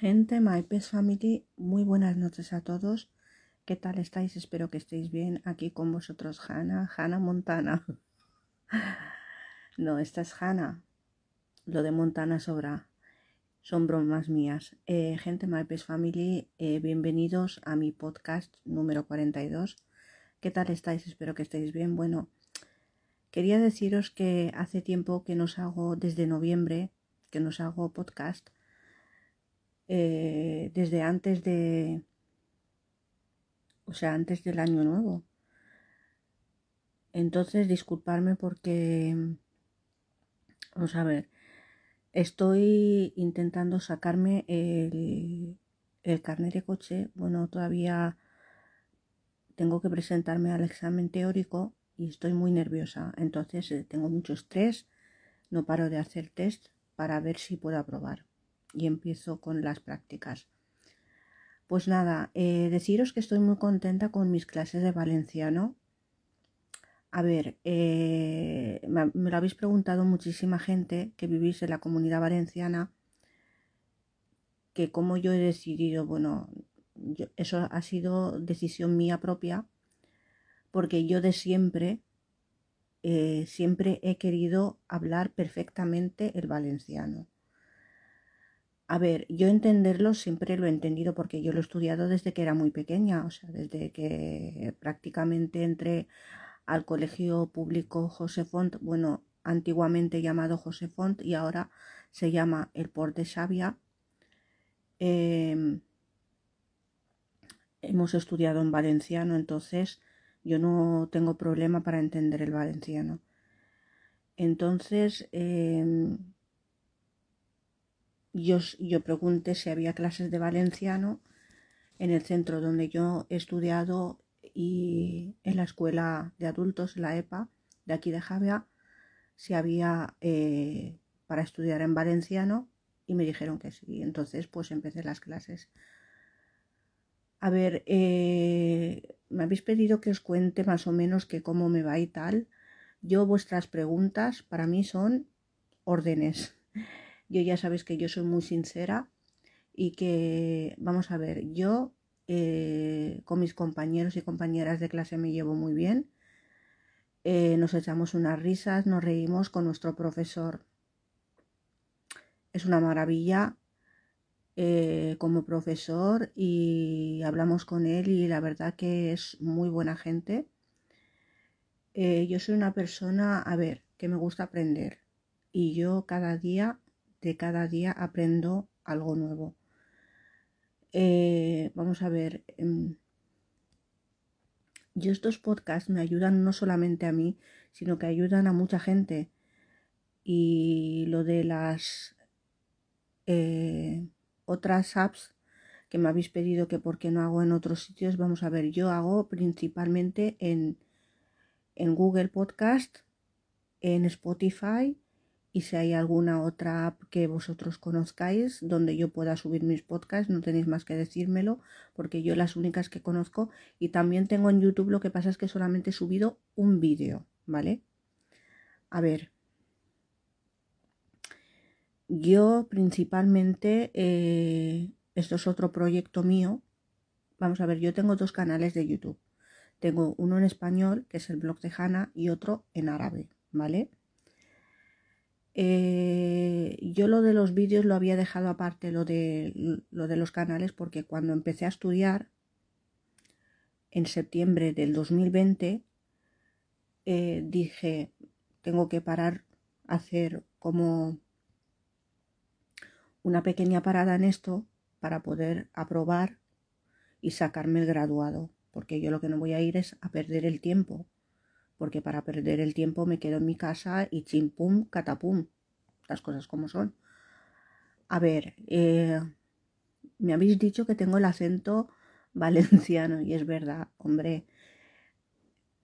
Gente, My Family, muy buenas noches a todos. ¿Qué tal estáis? Espero que estéis bien. Aquí con vosotros, Hannah, Hannah Montana. no, esta es Hannah. Lo de Montana sobra. Son bromas mías. Eh, gente, My Pet Family, eh, bienvenidos a mi podcast número 42. ¿Qué tal estáis? Espero que estéis bien. Bueno, quería deciros que hace tiempo que nos hago, desde noviembre, que nos hago podcast eh, desde antes de, o sea, antes del año nuevo. Entonces, disculparme porque, vamos a ver, estoy intentando sacarme el, el carnet de coche. Bueno, todavía tengo que presentarme al examen teórico y estoy muy nerviosa. Entonces, eh, tengo mucho estrés, no paro de hacer test para ver si puedo aprobar y empiezo con las prácticas. Pues nada, eh, deciros que estoy muy contenta con mis clases de valenciano. A ver, eh, me, lo habéis preguntado muchísima gente que vivís en la comunidad valenciana, que como yo he decidido, bueno, eso ha sido decisión mía propia, porque yo de siempre, eh, siempre he querido hablar perfectamente el valenciano. A ver, yo entenderlo siempre lo he entendido porque yo lo he estudiado desde que era muy pequeña, o sea, desde que prácticamente entré al colegio público José Font, bueno, antiguamente llamado José Font y ahora se llama el Port de Xavia. Em, hemos estudiado en valenciano, entonces yo no tengo problema para entender el valenciano. Entonces, em, yo, yo pregunté si había clases de valenciano en el centro donde yo he estudiado y en la escuela de adultos, la EPA, de aquí de Javia, si había eh, para estudiar en valenciano y me dijeron que sí. Entonces pues empecé las clases. A ver, eh, me habéis pedido que os cuente más o menos que cómo me va y tal. Yo vuestras preguntas para mí son órdenes. Yo ya sabéis que yo soy muy sincera y que, vamos a ver, yo eh, con mis compañeros y compañeras de clase me llevo muy bien. Eh, nos echamos unas risas, nos reímos con nuestro profesor. Es una maravilla eh, como profesor y hablamos con él y la verdad que es muy buena gente. yo soy una persona, a ver, que me gusta aprender y yo cada día de cada día aprendo algo nuevo. Eh, vamos a ver, em, yo estos podcasts me ayudan no solamente a mí, sino que ayudan a mucha gente. Y lo de las eh, otras apps que me habéis pedido que por qué no hago en otros sitios, vamos a ver, yo hago principalmente en, en Google Podcast, en Spotify y si hay alguna otra app que vosotros conozcáis donde yo pueda subir mis podcasts, no tenéis más que decírmelo, porque yo las únicas que conozco y también tengo en YouTube, lo que pasa es que solamente he subido un vídeo, ¿vale? A ver, yo principalmente, eh, esto es otro proyecto mío, vamos a ver, yo tengo dos canales de YouTube. Tengo uno en español, que es el blog de Hanna, y otro en árabe, ¿vale? Eh, yo lo de los vídeos lo había dejado aparte, lo de, lo de los canales, porque cuando empecé a estudiar, en septiembre del 2020, eh, dije, tengo que parar, hacer como una pequeña parada en esto para poder aprobar y sacarme el graduado, porque yo lo que no voy a ir es a perder el tiempo porque para perder el tiempo me quedo en mi casa y chimpum, catapum, las cosas como son. A ver, eh, me habéis dicho que tengo el acento valenciano y es verdad, hombre.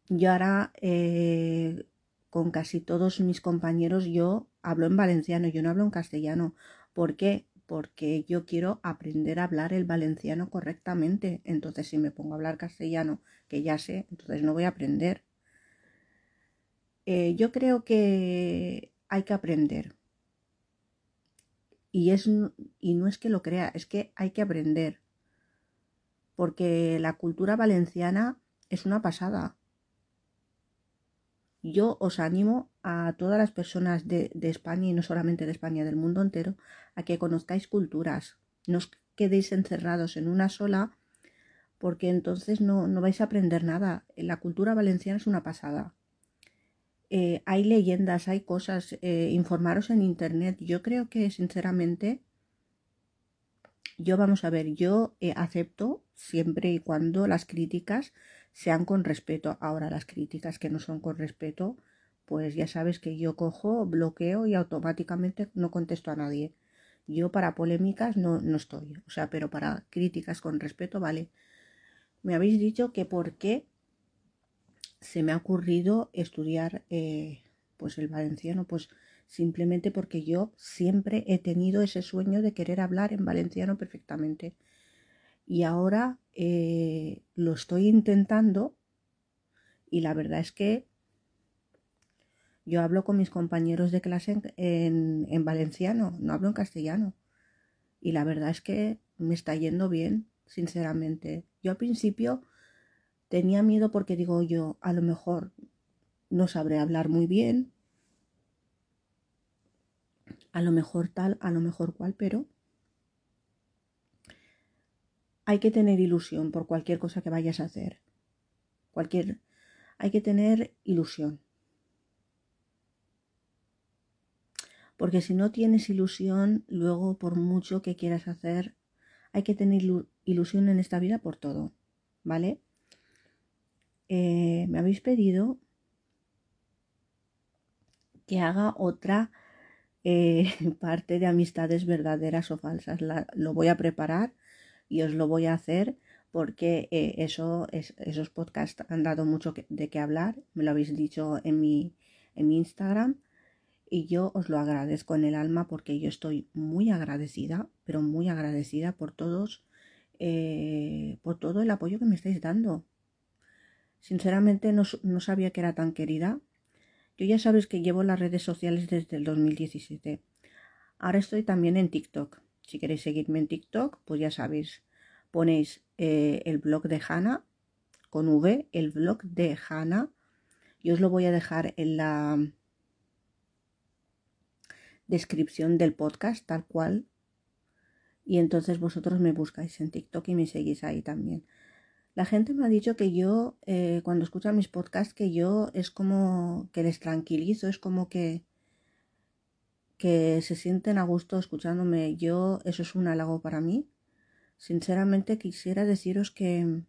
Yo ahora eh, con casi todos mis compañeros yo hablo en valenciano, yo no hablo en castellano. ¿Por qué? Porque yo quiero aprender a hablar el valenciano correctamente. Entonces si me pongo a hablar castellano, que ya sé, entonces no voy a aprender. Eh, yo creo que hay que aprender. Y, es, y no es que lo crea, es que hay que aprender. Porque la cultura valenciana es una pasada. Yo os animo a todas las personas de, de, España y no solamente de España, del mundo entero, a que conozcáis culturas. No os quedéis encerrados en una sola, porque entonces no, no vais a aprender nada. La cultura valenciana es una pasada. Eh, hay leyendas, hay cosas, eh, informaros en internet. Yo creo que sinceramente, yo vamos a ver, yo eh, acepto siempre y cuando las críticas sean con respeto. Ahora las críticas que no son con respeto, pues ya sabes que yo cojo, bloqueo y automáticamente no contesto a nadie. Yo para polémicas no, no estoy, o sea, pero para críticas con respeto, vale. Me habéis dicho que por qué se me ha ocurrido estudiar eh, pues el valenciano, pues simplemente porque yo siempre he tenido ese sueño de querer hablar en valenciano perfectamente. Y ahora eh, lo estoy intentando y la verdad es que yo hablo con mis compañeros de clase en, en, valenciano, no hablo en castellano. Y la verdad es que me está yendo bien, sinceramente. Yo al principio Tenía miedo porque digo yo, a lo mejor no sabré hablar muy bien, a lo mejor tal, a lo mejor cual, pero hay que tener ilusión por cualquier cosa que vayas a hacer. Cualquier hay que tener ilusión. Porque si no tienes ilusión, luego por mucho que quieras hacer, hay que tener ilusión en esta vida por todo, ¿vale? Eh, me habéis pedido que haga otra eh, parte de amistades verdaderas o falsas. lo voy a preparar y os lo voy a hacer porque eh, eso, esos podcasts han dado mucho de qué hablar. Me lo habéis dicho en mi, en mi Instagram y yo os lo agradezco en el alma porque yo estoy muy agradecida, pero muy agradecida por todos, por todo el apoyo que me estáis dando. Sinceramente no, sabía que era tan querida. Yo ya sabes que llevo las redes sociales desde el 2017. Ahora estoy también en TikTok. Si queréis seguirme en TikTok, pues ya sabéis, ponéis eh, el blog de Hanna con V, el blog de Hanna. Yo os lo voy a dejar en la descripción del podcast, tal cual. Y entonces vosotros me buscáis en TikTok y me seguís ahí también. La gente me ha dicho que yo, eh, cuando escucha mis podcasts, que yo es como que les tranquilizo, es como que, que se sienten a gusto escuchándome. Yo, eso es un halago para mí. Sinceramente quisiera deciros que,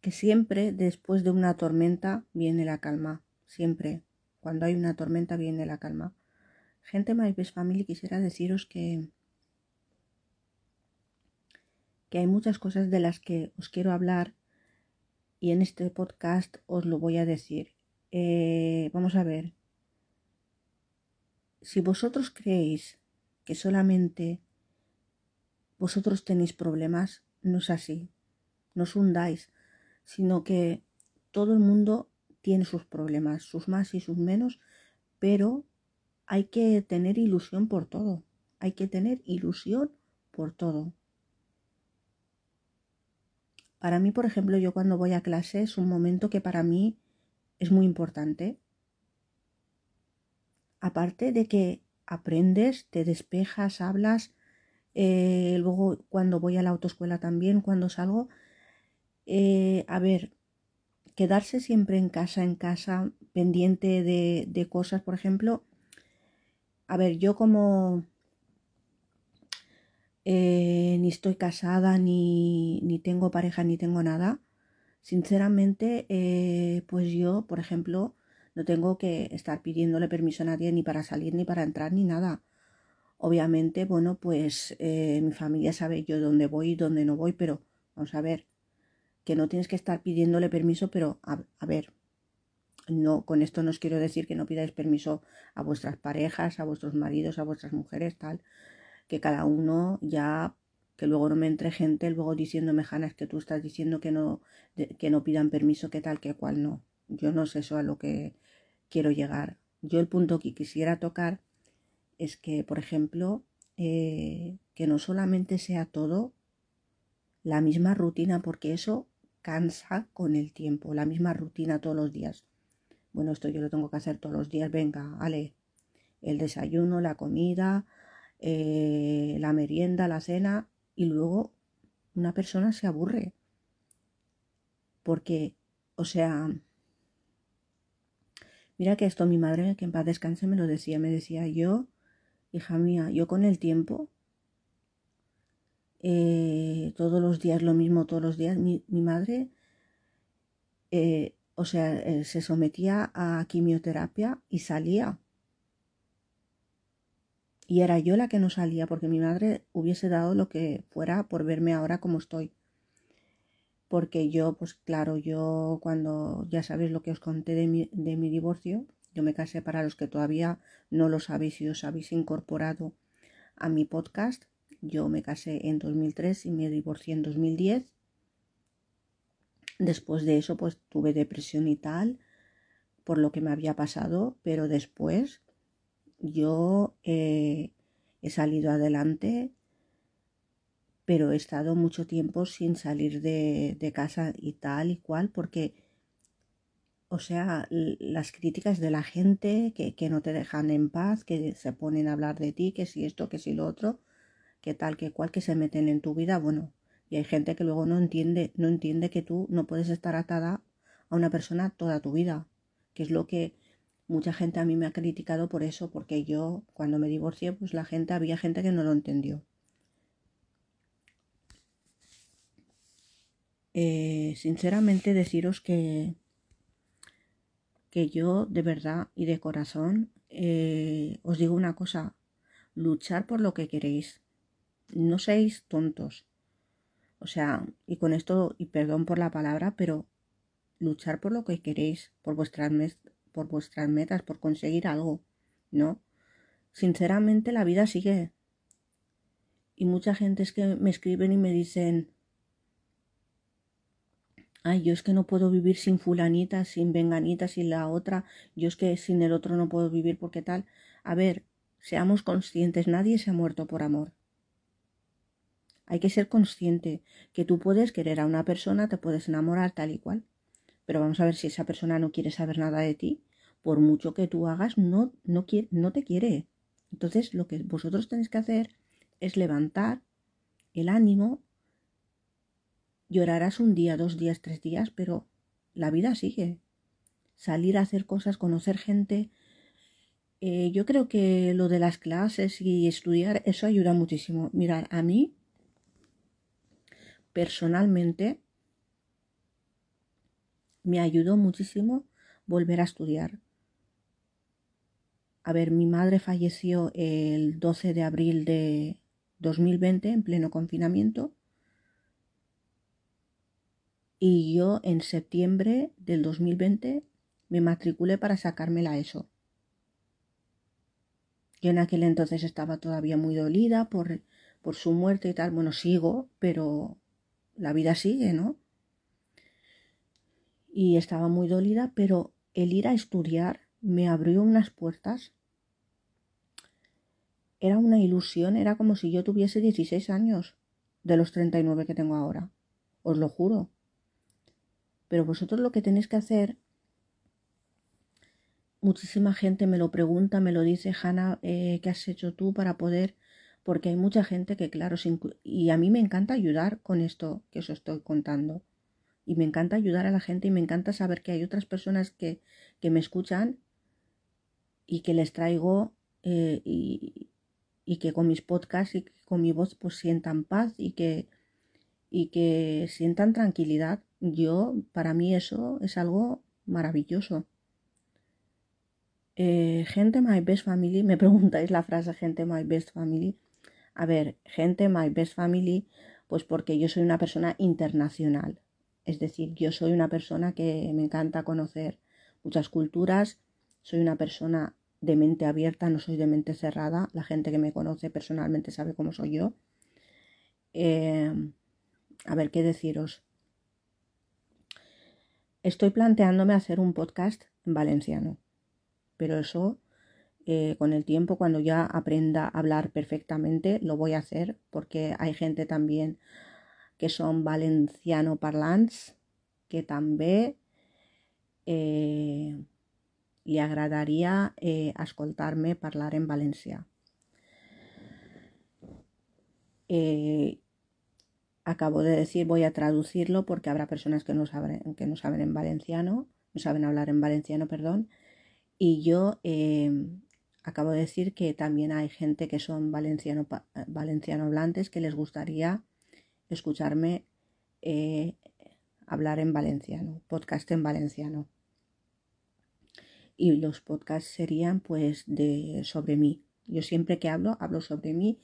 que siempre después de una tormenta viene la calma. Siempre. Cuando hay una tormenta viene la calma. Gente My Best Family, quisiera deciros que que hay muchas cosas de las que os quiero hablar y en este podcast os lo voy a decir. Eh, vamos a ver. Si vosotros creéis que solamente vosotros tenéis problemas, no es así. No os hundáis, sino que todo el mundo tiene sus problemas, sus más y sus menos, pero hay que tener ilusión por todo. Hay que tener ilusión por todo. Para mí, por ejemplo, yo cuando voy a clase es un momento que para mí es muy importante. Aparte de que aprendes, te despejas, hablas, eh, luego cuando voy a la autoescuela también, cuando salgo, eh, a ver, quedarse siempre en casa, en casa, pendiente de, de cosas, por ejemplo, a ver, yo como eh, ni estoy casada, ni, ni, tengo pareja, ni tengo nada. Sinceramente, eh, pues yo, por ejemplo, no tengo que estar pidiéndole permiso a nadie ni para salir, ni para entrar, ni nada. Obviamente, bueno, pues eh, mi familia sabe yo dónde voy y dónde no voy, pero vamos a ver, que no tienes que estar pidiéndole permiso, pero a, a ver, no, con esto no os quiero decir que no pidáis permiso a vuestras parejas, a vuestros maridos, a vuestras mujeres, tal que cada uno ya que luego no me entre gente luego diciéndome Hanna es que tú estás diciendo que no que no pidan permiso que tal que cual no yo no sé eso a lo que quiero llegar yo el punto que quisiera tocar es que, por ejemplo, eh, que no solamente sea todo la misma rutina, porque eso cansa con el tiempo, la misma rutina todos los días. Bueno, esto yo lo tengo que hacer todos los días, venga, vale, el desayuno, la comida, eh, la merienda, la cena, y luego una persona se aburre. Porque, o sea, mira que esto mi madre, que en paz descanse, me lo decía, me decía yo, hija mía, yo con el tiempo eh, todos los días lo mismo, todos los días. Mi, madre, eh, o sea, se sometía a quimioterapia y salía. Y era yo la que no salía, porque mi madre hubiese dado lo que fuera por verme ahora como estoy. Porque yo, pues claro, yo cuando ya sabéis lo que os conté de mi, de mi divorcio, yo me casé para los que todavía no lo sabéis y os habéis incorporado a mi podcast. Yo me casé en 2003 y me divorcié en 2010. Después de eso, pues tuve depresión y tal, por lo que me había pasado, pero después yo eh, he salido adelante, pero he estado mucho tiempo sin salir de, de casa y tal y cual, porque o sea, las críticas de la gente que, que, no te dejan en paz, que se ponen a hablar de ti, que si esto, que si lo otro, que tal, que cual, que se meten en tu vida, bueno, y hay gente que luego no entiende, no entiende que tú no puedes estar atada a una persona toda tu vida, que es lo que mucha gente a mí me ha criticado por eso, porque yo cuando me divorcié, pues la gente, había gente que no lo entendió. Eh, sinceramente deciros que que yo de verdad y de corazón eh, os digo una cosa, luchar por lo que queréis no seáis tontos. O sea, y con esto, y perdón por la palabra, pero luchar por lo que queréis, por vuestras, por vuestras metas, por conseguir algo, ¿no? Sinceramente la vida sigue. Y mucha gente es que me escriben y me dicen, ay, yo es que no puedo vivir sin fulanita, sin venganita, sin la otra, yo es que sin el otro no puedo vivir porque tal. A ver, seamos conscientes, nadie se ha muerto por amor. Hay que ser consciente que tú puedes querer a una persona, te puedes enamorar tal y cual, pero vamos a ver si esa persona no quiere saber nada de ti, por mucho que tú hagas, no, no, quiere, no te quiere. Entonces lo que vosotros tenéis que hacer es levantar el ánimo, llorarás un día, dos días, tres días, pero la vida sigue. Salir a hacer cosas, conocer gente. Eh, yo creo que lo de las clases y estudiar, eso ayuda muchísimo. Mirar, a mí personalmente me ayudó muchísimo volver a estudiar. A ver, mi madre falleció el 12 de abril de 2020 en pleno confinamiento y yo en septiembre del 2020 me matriculé para sacármela ESO. Yo en aquel entonces estaba todavía muy dolida por, por su muerte y tal. Bueno, sigo, pero la vida sigue, ¿no? Y estaba muy dolida, pero el ir a estudiar me abrió unas puertas. Era una ilusión, era como si yo tuviese 16 años de los 39 que tengo ahora. Os lo juro. Pero vosotros lo que tenéis que hacer, muchísima gente me lo pregunta, me lo dice, Hanna, eh, ¿qué has hecho tú para poder porque hay mucha gente que, claro, y a mí me encanta ayudar con esto que os estoy contando. Y me encanta ayudar a la gente y me encanta saber que hay otras personas que, que me escuchan y que les traigo eh, y, y, que con mis podcasts y con mi voz pues sientan paz y que, y que sientan tranquilidad. Yo, para mí eso es algo maravilloso. Eh, gente My Best Family, me preguntáis la frase gente My Best Family. A ver, gente, my best family, pues porque yo soy una persona internacional. Es decir, yo soy una persona que me encanta conocer muchas culturas, soy una persona de mente abierta, no soy de mente cerrada. La gente que me conoce personalmente sabe cómo soy yo. Em, a ver, ¿qué deciros? Estoy planteándome hacer un podcast en valenciano, pero eso Eh, con el tiempo, cuando ya aprenda a hablar perfectamente, lo voy a hacer porque hay gente también que son valenciano parlants que también eh, le agradaría eh, parlar en valencià. Eh, acabo de decir voy a traducirlo porque habrá personas que no saben, que no saben en valenciano, no saben hablar en valenciano, perdón. Y yo eh, acabo de decir que también hay gente que son valenciano, valenciano hablantes que les gustaría escucharme eh, hablar en valenciano, podcast en valenciano. Y los podcasts serían pues de sobre mí. Yo siempre que hablo, hablo sobre mí,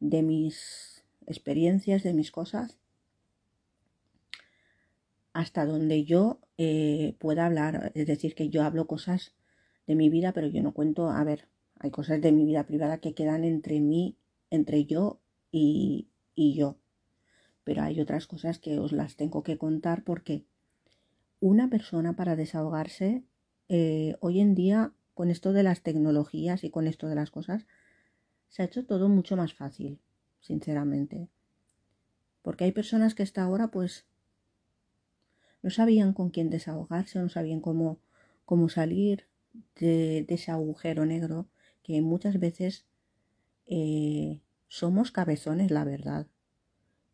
de mis experiencias, de mis cosas, hasta donde yo eh, pueda hablar. Es decir, que yo hablo cosas de mi vida, pero yo no cuento, a ver, hay cosas de mi vida privada que quedan entre mí, entre yo y, y yo. Pero hay otras cosas que os las tengo que contar porque una persona para desahogarse eh, hoy en día con esto de las tecnologías y con esto de las cosas se ha hecho todo mucho más fácil, sinceramente. Porque hay personas que hasta ahora pues no sabían con quién desahogarse, no sabían cómo, cómo salir de, ese agujero negro que muchas veces eh, somos cabezones, la verdad.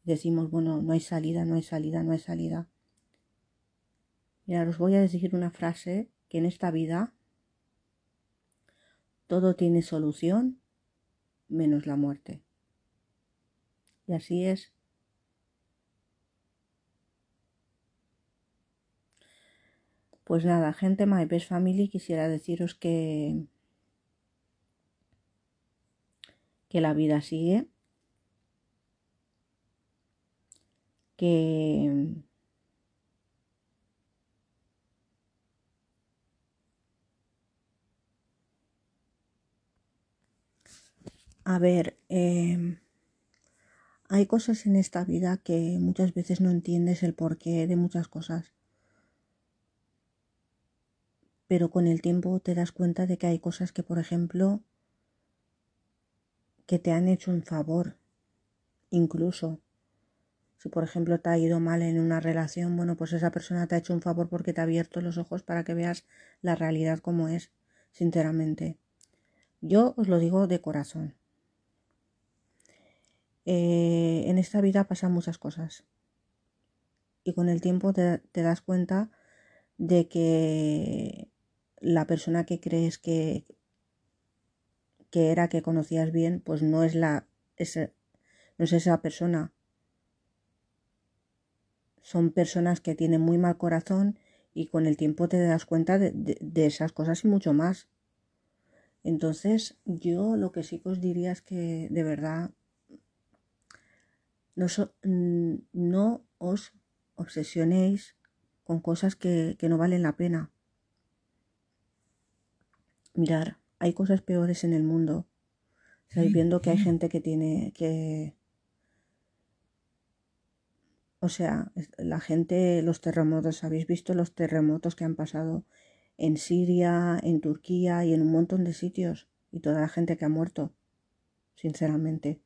Decimos, bueno, no hay salida, no hay salida, no hay salida. Mira, os voy a decir una frase que en esta vida todo tiene solución menos la muerte. Y así es. Pues nada, gente My Best Family, quisiera deciros que que la vida sigue, que A ver, em, hay cosas en esta vida que muchas veces no entiendes el porqué de muchas cosas. Pero con el tiempo te das cuenta de que hay cosas que, por ejemplo, que te han hecho un favor. Incluso, si por ejemplo te ha ido mal en una relación, bueno, pues esa persona te ha hecho un favor porque te ha abierto los ojos para que veas la realidad como es, sinceramente. Yo os lo digo de corazón. Eh, en esta vida pasan muchas cosas. Y con el tiempo te, das cuenta de que la persona que crees que, que era, que conocías bien, pues no es la no es esa persona. Son personas que tienen muy mal corazón y con el tiempo te das cuenta de, de esas cosas y mucho más. Entonces, yo lo que sí que os diría es que de verdad Mm, no, os obsesionéis con cosas que, no valen la pena. Mirar, hay cosas peores en el mundo. Estáis viendo que hay gente que tiene que... O sea, la gente, los terremotos, habéis visto los terremotos que han pasado en Siria, en Turquía y en un montón de sitios. Y toda la gente que ha muerto, sinceramente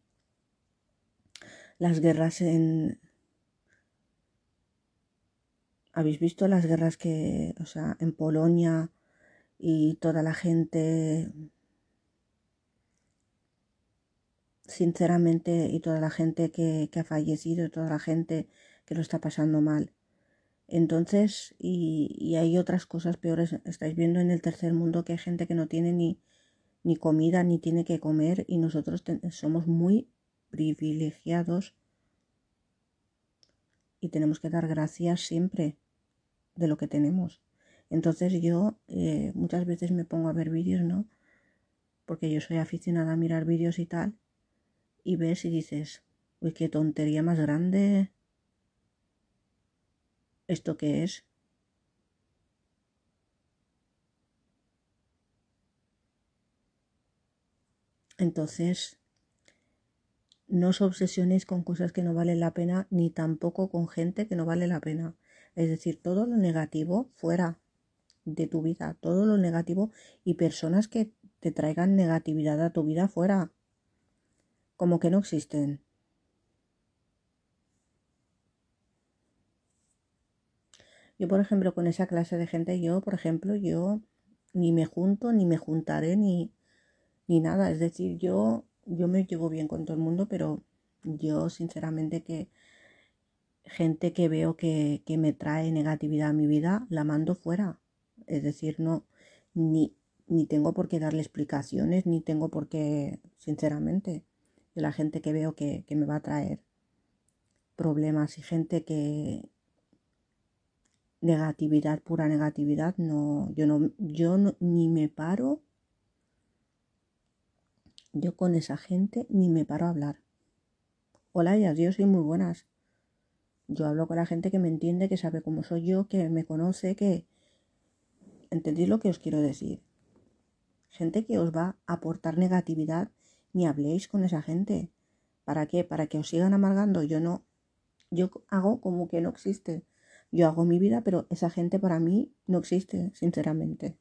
las guerras en... ¿Habéis visto las guerras que, o sea, en Polonia y toda la gente, sinceramente, y toda la gente que, que ha fallecido, toda la gente que lo está pasando mal? Entonces, y, y, hay otras cosas peores. Estáis viendo en el tercer mundo que hay gente que no tiene ni, ni comida ni tiene que comer y nosotros somos muy privilegiados y tenemos que dar gracias siempre de lo que tenemos. Entonces yo eh, muchas veces me pongo a ver vídeos, ¿no? Porque yo soy aficionada a mirar vídeos y tal. Y ves y dices, uy, qué tontería más grande. ¿Esto qué es? Entonces, no os obsesionéis con cosas que no valen la pena, ni tampoco con gente que no vale la pena. Es decir, todo lo negativo fuera de tu vida, todo lo negativo y personas que te traigan negatividad a tu vida fuera. Como que no existen. Yo, por ejemplo, con esa clase de gente, yo, por ejemplo, yo ni me junto, ni me juntaré, ni, ni nada. Es decir, yo, yo me llevo bien con todo el mundo, pero yo sinceramente que gente que veo que, que me trae negatividad a mi vida, la mando fuera. Es decir, no, ni, ni tengo por qué darle explicaciones, ni tengo por qué, sinceramente, de la gente que veo que, que me va a traer problemas y gente que, negatividad, pura negatividad, no, yo no, yo no, ni me paro, yo con esa gente ni me paro a hablar. Hola y adiós, soy muy buenas. Yo hablo con la gente que me entiende, que sabe cómo soy yo, que me conoce, que... ¿Entendéis lo que os quiero decir? Gente que os va a aportar negatividad, ni habléis con esa gente. ¿Para qué? Para que os sigan amargando. Yo no, yo hago como que no existe. Yo hago mi vida, pero esa gente para mí no existe, sinceramente.